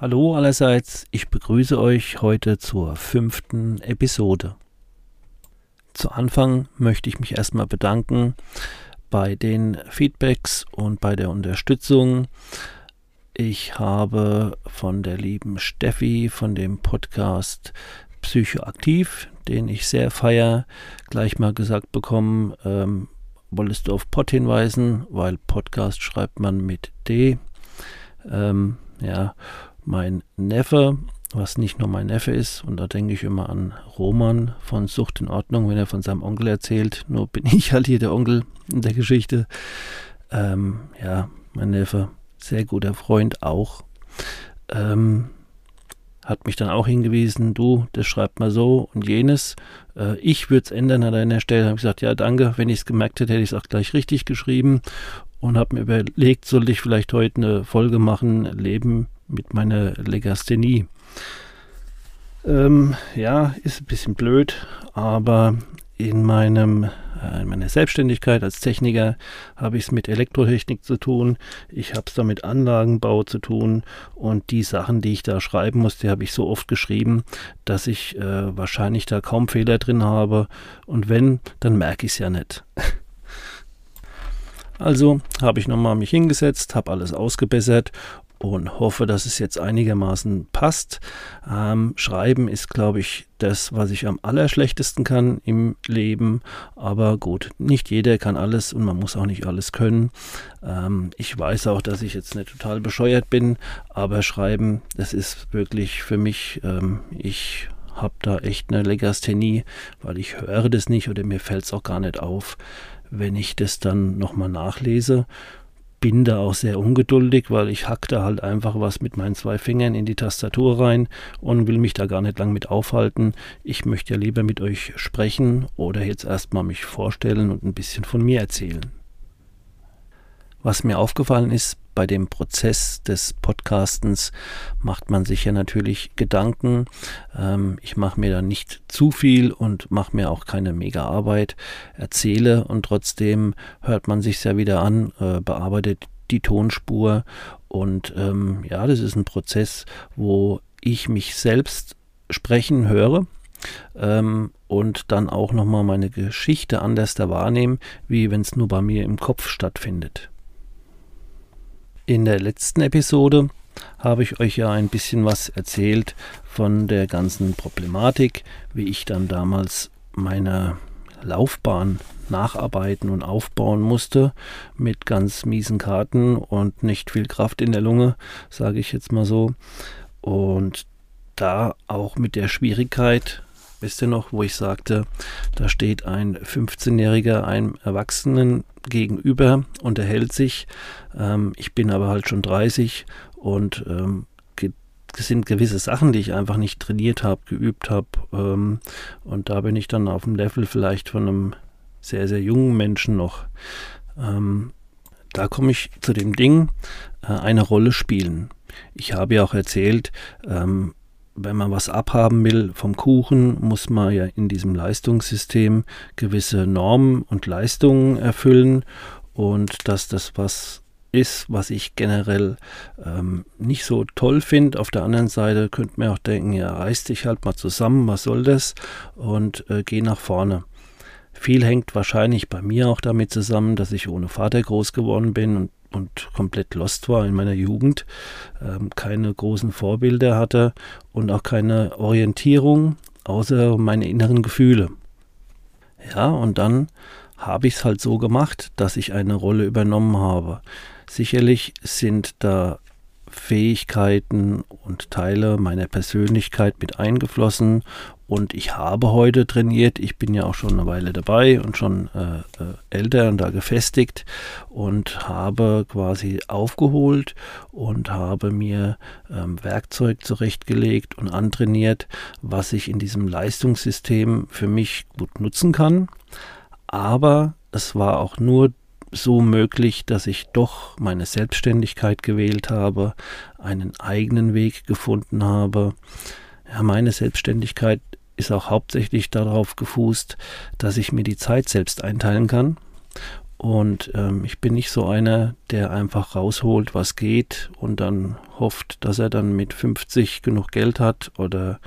Hallo allerseits, ich begrüße euch heute zur fünften Episode. Zu Anfang möchte ich mich erstmal bedanken bei den Feedbacks und bei der Unterstützung. Ich habe von der lieben Steffi von dem Podcast Psychoaktiv, den ich sehr feier, gleich mal gesagt bekommen, ähm, wolltest du auf Pod hinweisen, weil Podcast schreibt man mit D. Ähm, ja, mein Neffe, was nicht nur mein Neffe ist, und da denke ich immer an Roman von Sucht in Ordnung, wenn er von seinem Onkel erzählt. Nur bin ich halt hier der Onkel in der Geschichte. Ähm, ja, mein Neffe, sehr guter Freund auch. Ähm, hat mich dann auch hingewiesen, du, das schreibt mal so und jenes. Äh, ich würde es ändern an deiner Stelle. Habe ich gesagt, ja, danke. Wenn ich es gemerkt hätte, hätte ich es auch gleich richtig geschrieben und habe mir überlegt, soll ich vielleicht heute eine Folge machen, Leben mit meiner Legasthenie. Ähm, ja, ist ein bisschen blöd, aber in meinem äh, in meiner Selbstständigkeit als Techniker habe ich es mit Elektrotechnik zu tun, ich habe es da mit Anlagenbau zu tun und die Sachen, die ich da schreiben muss, die habe ich so oft geschrieben, dass ich äh, wahrscheinlich da kaum Fehler drin habe und wenn, dann merke ich es ja nicht. Also habe ich nochmal mich hingesetzt, habe alles ausgebessert und hoffe, dass es jetzt einigermaßen passt. Ähm, Schreiben ist, glaube ich, das, was ich am allerschlechtesten kann im Leben. Aber gut, nicht jeder kann alles und man muss auch nicht alles können. Ähm, ich weiß auch, dass ich jetzt nicht total bescheuert bin, aber Schreiben, das ist wirklich für mich, ähm, ich habe da echt eine Legasthenie, weil ich höre das nicht oder mir fällt es auch gar nicht auf, wenn ich das dann nochmal nachlese bin da auch sehr ungeduldig, weil ich hack da halt einfach was mit meinen zwei Fingern in die Tastatur rein und will mich da gar nicht lang mit aufhalten. Ich möchte ja lieber mit euch sprechen oder jetzt erstmal mich vorstellen und ein bisschen von mir erzählen. Was mir aufgefallen ist, bei dem Prozess des Podcastens macht man sich ja natürlich Gedanken. Ähm, ich mache mir da nicht zu viel und mache mir auch keine mega Arbeit, erzähle und trotzdem hört man sich ja wieder an, äh, bearbeitet die Tonspur und ähm, ja, das ist ein Prozess, wo ich mich selbst sprechen höre ähm, und dann auch nochmal meine Geschichte anders da wahrnehmen, wie wenn es nur bei mir im Kopf stattfindet. In der letzten Episode habe ich euch ja ein bisschen was erzählt von der ganzen Problematik, wie ich dann damals meine Laufbahn nacharbeiten und aufbauen musste mit ganz miesen Karten und nicht viel Kraft in der Lunge, sage ich jetzt mal so. Und da auch mit der Schwierigkeit, wisst ihr noch, wo ich sagte, da steht ein 15-Jähriger einem Erwachsenen gegenüber, unterhält sich. Ähm, ich bin aber halt schon 30 und ähm, es sind gewisse Sachen, die ich einfach nicht trainiert habe, geübt habe. Ähm, und da bin ich dann auf dem Level vielleicht von einem sehr, sehr jungen Menschen noch. Ähm, da komme ich zu dem Ding, äh, eine Rolle spielen. Ich habe ja auch erzählt, ähm, wenn man was abhaben will vom Kuchen, muss man ja in diesem Leistungssystem gewisse Normen und Leistungen erfüllen und dass das was ist, was ich generell ähm, nicht so toll finde. Auf der anderen Seite könnte man auch denken, ja, reiß dich halt mal zusammen, was soll das? Und äh, geh nach vorne. Viel hängt wahrscheinlich bei mir auch damit zusammen, dass ich ohne Vater groß geworden bin und und komplett lost war in meiner Jugend, ähm, keine großen Vorbilder hatte und auch keine Orientierung außer meine inneren Gefühle. Ja, und dann habe ich es halt so gemacht, dass ich eine Rolle übernommen habe. Sicherlich sind da Fähigkeiten und Teile meiner Persönlichkeit mit eingeflossen und ich habe heute trainiert. Ich bin ja auch schon eine Weile dabei und schon äh, äh, älter und da gefestigt und habe quasi aufgeholt und habe mir ähm, Werkzeug zurechtgelegt und antrainiert, was ich in diesem Leistungssystem für mich gut nutzen kann. Aber es war auch nur so möglich, dass ich doch meine Selbstständigkeit gewählt habe, einen eigenen Weg gefunden habe. Ja, meine Selbstständigkeit ist auch hauptsächlich darauf gefußt, dass ich mir die Zeit selbst einteilen kann. Und ähm, ich bin nicht so einer, der einfach rausholt, was geht und dann hofft, dass er dann mit 50 genug Geld hat oder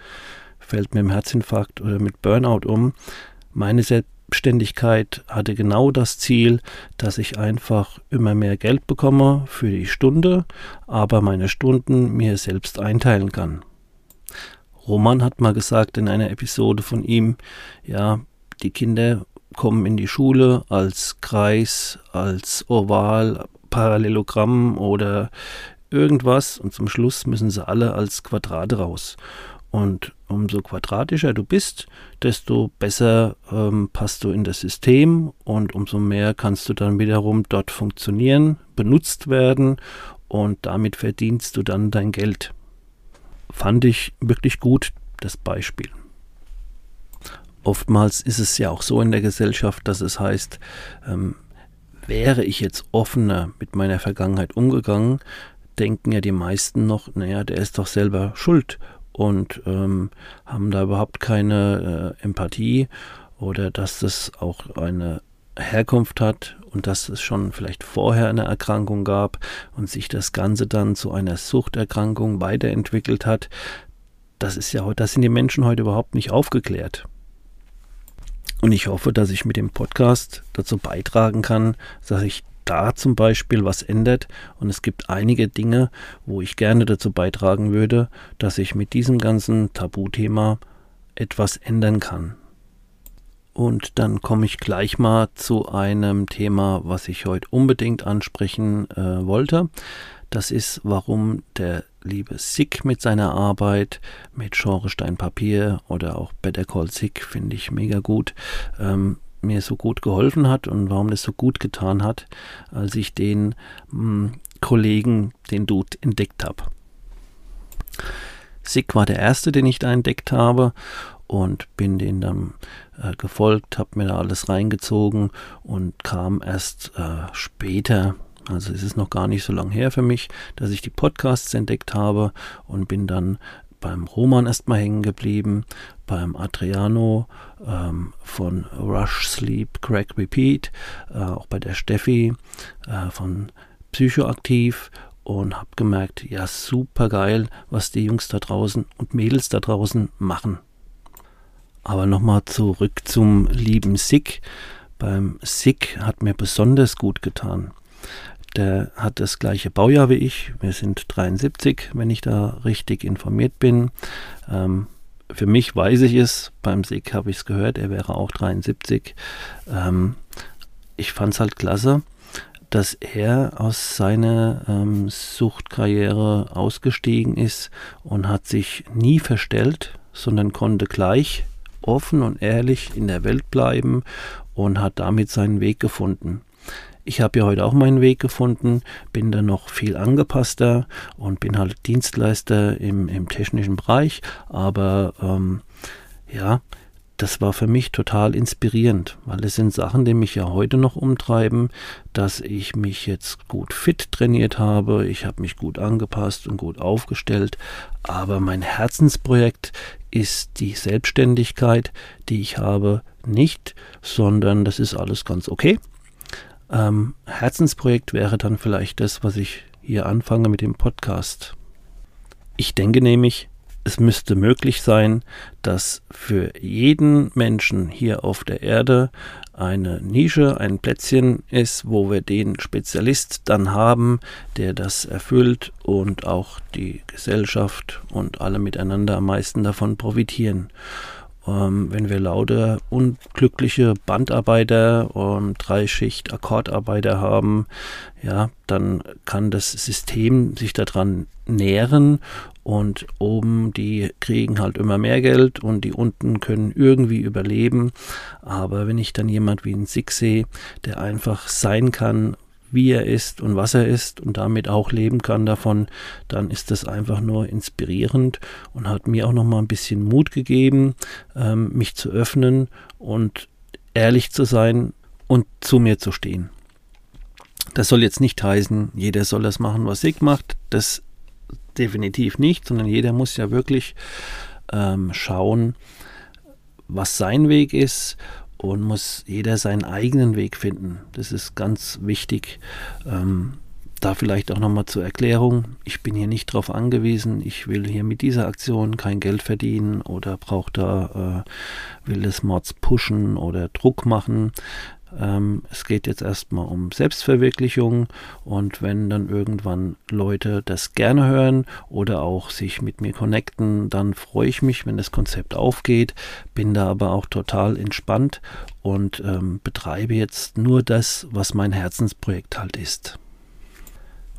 fällt mit dem Herzinfarkt oder mit Burnout um. Meine Selbstständigkeit hatte genau das Ziel, dass ich einfach immer mehr Geld bekomme für die Stunde, aber meine Stunden mir selbst einteilen kann. Roman hat mal gesagt in einer Episode von ihm, ja, die Kinder kommen in die Schule als Kreis, als Oval, Parallelogramm oder irgendwas und zum Schluss müssen sie alle als Quadrate raus. Und umso quadratischer du bist, desto besser ähm, passt du in das System und umso mehr kannst du dann wiederum dort funktionieren, benutzt werden und damit verdienst du dann dein Geld fand ich wirklich gut, das Beispiel. Oftmals ist es ja auch so in der Gesellschaft, dass es heißt, ähm, wäre ich jetzt offener mit meiner Vergangenheit umgegangen, denken ja die meisten noch, naja, der ist doch selber schuld und ähm, haben da überhaupt keine äh, Empathie oder dass das auch eine Herkunft hat und dass es schon vielleicht vorher eine Erkrankung gab und sich das Ganze dann zu einer Suchterkrankung weiterentwickelt hat, das ist ja das sind die Menschen heute überhaupt nicht aufgeklärt. Und ich hoffe, dass ich mit dem Podcast dazu beitragen kann, dass sich da zum Beispiel was ändert. Und es gibt einige Dinge, wo ich gerne dazu beitragen würde, dass ich mit diesem ganzen Tabuthema etwas ändern kann. Und dann komme ich gleich mal zu einem Thema, was ich heute unbedingt ansprechen äh, wollte. Das ist, warum der liebe Sick mit seiner Arbeit, mit Genre Stein Papier oder auch Better Call Sick, finde ich mega gut, ähm, mir so gut geholfen hat und warum das so gut getan hat, als ich den mh, hm, Kollegen, den Dude, entdeckt habe. Sick war der erste, den ich da entdeckt habe und bin den dann äh, gefolgt, habe mir da alles reingezogen und kam erst äh, später, also es ist noch gar nicht so lange her für mich, dass ich die Podcasts entdeckt habe und bin dann beim Roman erstmal hängen geblieben, beim Adriano ähm, von Rush Sleep Crack Repeat, äh, auch bei der Steffi äh, von Psychoaktiv und habe gemerkt, ja super geil, was die Jungs da draußen und Mädels da draußen machen. Aber nochmal zurück zum lieben Sick. Beim Sick hat mir besonders gut getan. Der hat das gleiche Baujahr wie ich. Wir sind 73, wenn ich da richtig informiert bin. Ähm, für mich weiß ich es. Beim Sick habe ich es gehört. Er wäre auch 73. Ähm, ich fand es halt klasse, dass er aus seiner ähm, Suchtkarriere ausgestiegen ist und hat sich nie verstellt, sondern konnte gleich offen und ehrlich in der Welt bleiben und hat damit seinen Weg gefunden. Ich habe ja heute auch meinen Weg gefunden, bin da noch viel angepasster und bin halt Dienstleister im, im technischen Bereich, aber ähm, ja, das war für mich total inspirierend, weil es sind Sachen, die mich ja heute noch umtreiben, dass ich mich jetzt gut fit trainiert habe, ich habe mich gut angepasst und gut aufgestellt, aber mein Herzensprojekt ist die Selbstständigkeit, die ich habe, nicht, sondern das ist alles ganz okay. Ähm, Herzensprojekt wäre dann vielleicht das, was ich hier anfange mit dem Podcast. Ich denke nämlich, es müsste möglich sein, dass für jeden Menschen hier auf der Erde eine Nische, ein Plätzchen ist, wo wir den Spezialist dann haben, der das erfüllt und auch die Gesellschaft und alle miteinander am meisten davon profitieren. Ähm, wenn wir lauter unglückliche Bandarbeiter und Dreischicht Akkordarbeiter haben, ja, dann kann das System sich daran nähren und oben die kriegen halt immer mehr Geld und die unten können irgendwie überleben. Aber wenn ich dann jemand wie ein Sig sehe, der einfach sein kann, wie er ist und was er ist und damit auch leben kann davon, dann ist das einfach nur inspirierend und hat mir auch noch mal ein bisschen Mut gegeben, ähm, mich zu öffnen und ehrlich zu sein und zu mir zu stehen. Das soll jetzt nicht heißen, jeder soll das machen, was ich macht. Das definitiv nicht, sondern jeder muss ja wirklich ähm, schauen, was sein Weg ist und muss jeder seinen eigenen Weg finden. Das ist ganz wichtig. Ähm, da vielleicht auch nochmal zur Erklärung. Ich bin hier nicht darauf angewiesen. Ich will hier mit dieser Aktion kein Geld verdienen oder brauche da, äh, will das Mords pushen oder Druck machen. Ähm, es geht jetzt erstmal um Selbstverwirklichung und wenn dann irgendwann Leute das gerne hören oder auch sich mit mir connecten, dann freue ich mich, wenn das Konzept aufgeht, bin da aber auch total entspannt und ähm, betreibe jetzt nur das, was mein Herzensprojekt halt ist.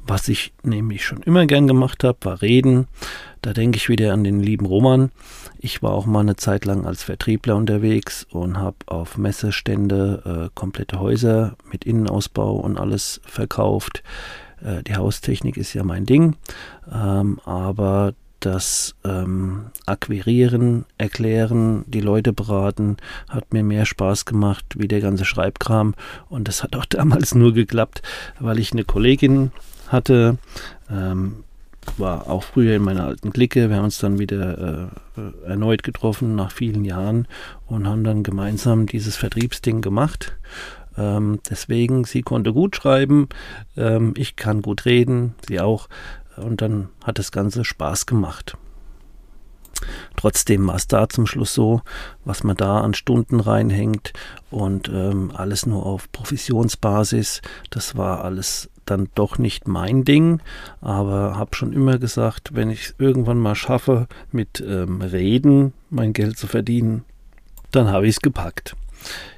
Was ich nämlich schon immer gern gemacht habe, war reden. Da denke ich wieder an den lieben Roman. Ich war auch mal eine Zeit lang als Vertriebler unterwegs und habe auf Messestände äh, komplette Häuser mit Innenausbau und alles verkauft. Äh, die Haustechnik ist ja mein Ding, ähm, aber das ähm, Akquirieren, Erklären, die Leute beraten, hat mir mehr Spaß gemacht wie der ganze Schreibkram. Und das hat auch damals nur geklappt, weil ich eine Kollegin hatte. Ähm, war auch früher in meiner alten Clique. Wir haben uns dann wieder äh, erneut getroffen nach vielen Jahren und haben dann gemeinsam dieses Vertriebsding gemacht. Ähm, deswegen, sie konnte gut schreiben, ähm, ich kann gut reden, sie auch. Und dann hat das Ganze Spaß gemacht. Trotzdem war es da zum Schluss so, was man da an Stunden reinhängt und ähm, alles nur auf Provisionsbasis. Das war alles dann doch nicht mein Ding, aber habe schon immer gesagt, wenn ich es irgendwann mal schaffe, mit ähm, Reden mein Geld zu verdienen, dann habe ich es gepackt.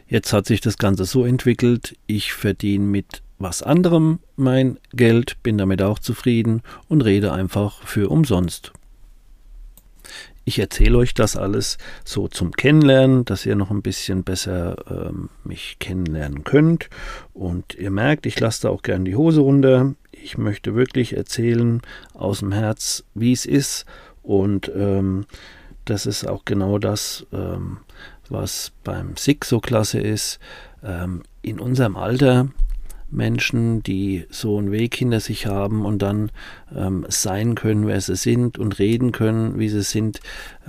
Jetzt hat sich das Ganze so entwickelt, ich verdiene mit was anderem mein Geld, bin damit auch zufrieden und rede einfach für umsonst. Ich erzähle euch das alles so zum Kennenlernen, dass ihr noch ein bisschen besser ähm, mich kennenlernen könnt. Und ihr merkt, ich lasse da auch gern die Hose runter. Ich möchte wirklich erzählen aus dem Herz, wie es ist. Und ähm, das ist auch genau das, ähm, was beim SIG so klasse ist. Ähm, in unserem Alter Menschen, die so einen Weg hinter sich haben und dann ähm, sein können, wer sie sind und reden können, wie sie sind,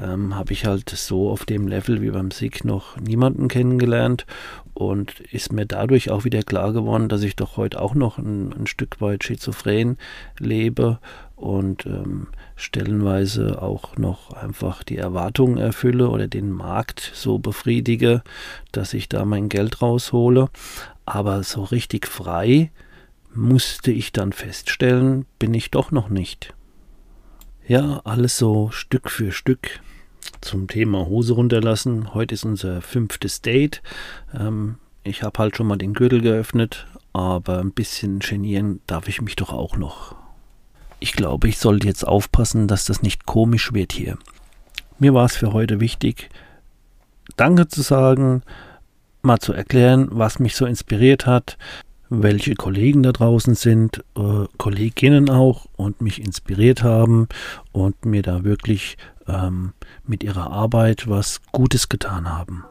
ähm, habe ich halt so auf dem Level wie beim SIG noch niemanden kennengelernt und ist mir dadurch auch wieder klar geworden, dass ich doch heute auch noch ein, ein Stück weit schizophren lebe und ähm, stellenweise auch noch einfach die Erwartungen erfülle oder den Markt so befriedige, dass ich da mein Geld raushole. Aber so richtig frei musste ich dann feststellen, bin ich doch noch nicht. Ja, alles so Stück für Stück zum Thema Hose runterlassen. Heute ist unser fünftes Date. Ähm, ich habe halt schon mal den Gürtel geöffnet, aber ein bisschen genieren darf ich mich doch auch noch. Ich glaube, ich sollte jetzt aufpassen, dass das nicht komisch wird hier. Mir war es für heute wichtig, Danke zu sagen, mal zu erklären, was mich so inspiriert hat, welche Kollegen da draußen sind, äh, Kolleginnen auch und mich inspiriert haben und mir da wirklich ähm, mit ihrer Arbeit was Gutes getan haben.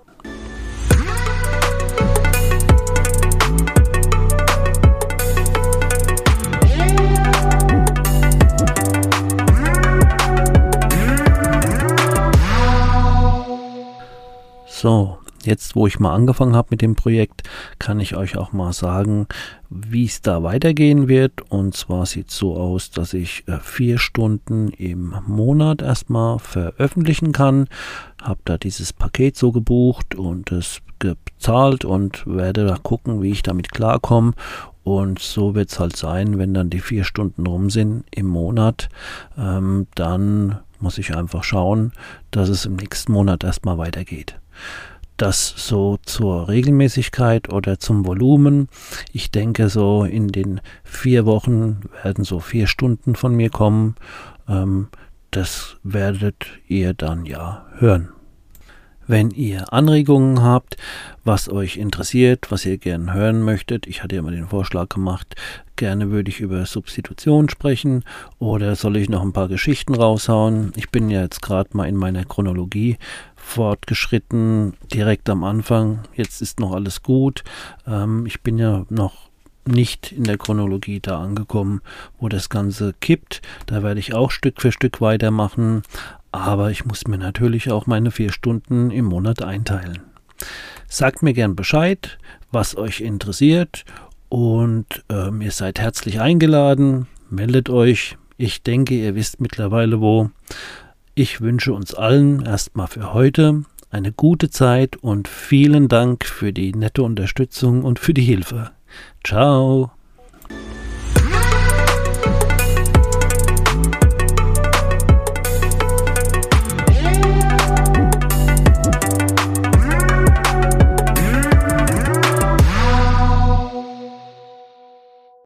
So, Jetzt, wo ich mal angefangen habe mit dem Projekt, kann ich euch auch mal sagen, wie es da weitergehen wird. Und zwar sieht es so aus, dass ich äh, vier Stunden im Monat erstmal veröffentlichen kann. Habe da dieses Paket so gebucht und es bezahlt und werde da gucken, wie ich damit klarkomme. Und so wird es halt sein, wenn dann die vier Stunden rum sind im Monat, ähm, dann muss ich einfach schauen, dass es im nächsten Monat erstmal weitergeht. Das so zur Regelmäßigkeit oder zum Volumen. Ich denke, so in den vier Wochen werden so vier Stunden von mir kommen. Ähm, das werdet ihr dann ja hören. Wenn ihr Anregungen habt, was euch interessiert, was ihr gerne hören möchtet, ich hatte ja mal den Vorschlag gemacht, gerne würde ich über Substitution sprechen oder soll ich noch ein paar Geschichten raushauen? Ich bin ja jetzt gerade mal in meiner Chronologie fortgeschritten, direkt am Anfang. Jetzt ist noch alles gut. Ähm, ich bin ja noch nicht in der Chronologie da angekommen, wo das Ganze kippt. Da werde ich auch Stück für Stück weitermachen. Aber ich muss mir natürlich auch meine vier Stunden im Monat einteilen. Sagt mir gern Bescheid, was euch interessiert und ähm, ihr seid herzlich eingeladen. Meldet euch. Ich denke, ihr wisst mittlerweile wo. Ich wünsche uns allen erstmal für heute eine gute Zeit und vielen Dank für die nette Unterstützung und für die Hilfe. Ciao.